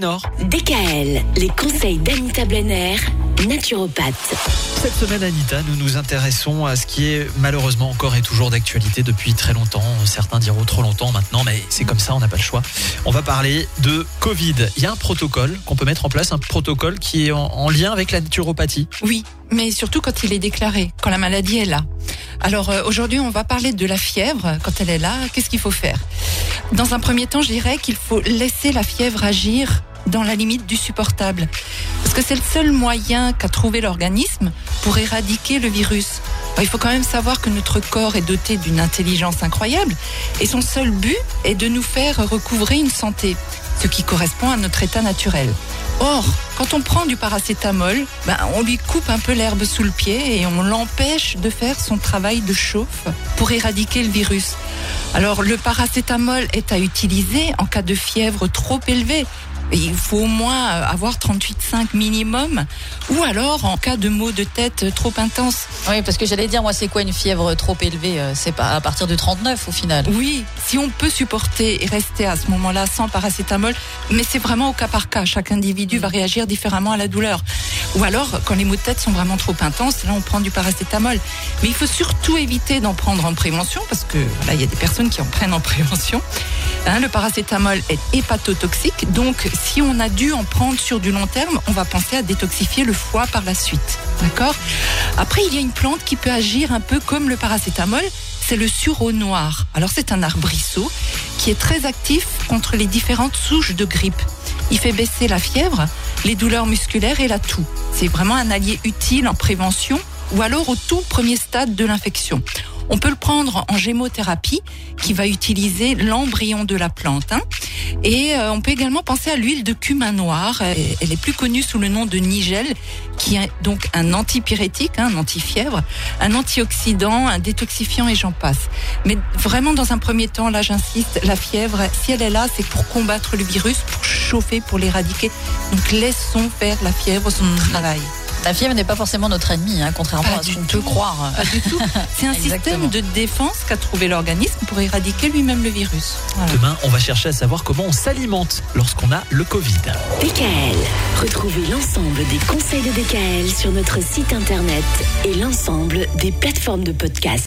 Nord. DKL, les conseils d'Anita Blenner, naturopathe. Cette semaine, Anita, nous nous intéressons à ce qui est malheureusement encore et toujours d'actualité depuis très longtemps. Certains diront trop longtemps maintenant, mais c'est comme ça, on n'a pas le choix. On va parler de Covid. Il y a un protocole qu'on peut mettre en place, un protocole qui est en, en lien avec la naturopathie. Oui, mais surtout quand il est déclaré, quand la maladie est là. Alors euh, aujourd'hui, on va parler de la fièvre. Quand elle est là, qu'est-ce qu'il faut faire? Dans un premier temps, je dirais qu'il faut laisser la fièvre agir dans la limite du supportable. Parce que c'est le seul moyen qu'a trouvé l'organisme pour éradiquer le virus. Alors, il faut quand même savoir que notre corps est doté d'une intelligence incroyable et son seul but est de nous faire recouvrer une santé, ce qui correspond à notre état naturel. Or, quand on prend du paracétamol, ben, on lui coupe un peu l'herbe sous le pied et on l'empêche de faire son travail de chauffe pour éradiquer le virus. Alors, le paracétamol est à utiliser en cas de fièvre trop élevée. Il faut au moins avoir 38,5 minimum, ou alors en cas de maux de tête trop intenses. Oui, parce que j'allais dire, moi, c'est quoi une fièvre trop élevée euh, C'est pas à partir de 39 au final. Oui, si on peut supporter et rester à ce moment-là sans paracétamol, mais c'est vraiment au cas par cas. Chaque individu va réagir différemment à la douleur. Ou alors, quand les maux de tête sont vraiment trop intenses, là, on prend du paracétamol. Mais il faut surtout éviter d'en prendre en prévention, parce que voilà, il y a des personnes qui en prennent en prévention. Hein, le paracétamol est hépatotoxique, donc si on a dû en prendre sur du long terme, on va penser à détoxifier le foie par la suite. D'accord? Après, il y a une plante qui peut agir un peu comme le paracétamol, c'est le sureau noir. Alors c'est un arbrisseau qui est très actif contre les différentes souches de grippe. Il fait baisser la fièvre, les douleurs musculaires et la toux. C'est vraiment un allié utile en prévention ou alors au tout premier stade de l'infection. On peut le prendre en gémothérapie qui va utiliser l'embryon de la plante. hein. Et euh, on peut également penser à l'huile de cumin noir. Euh, Elle est plus connue sous le nom de nigel, qui est donc un antipyrétique, hein, un antifièvre, un antioxydant, un détoxifiant et j'en passe. Mais vraiment dans un premier temps, là j'insiste, la fièvre, si elle est là, c'est pour combattre le virus, pour chauffer, pour l'éradiquer. Donc laissons faire la fièvre son travail. La fièvre n'est pas forcément notre ennemi, hein, contrairement Pas à ce qu'on peut croire. Pas du tout. C'est un système de défense qu'a trouvé l'organisme pour éradiquer lui-même le virus. Voilà. Demain, on va chercher à savoir comment on s'alimente lorsqu'on a le Covid. DKL, retrouvez l'ensemble des conseils de DKL sur notre site internet et l'ensemble des plateformes de podcast.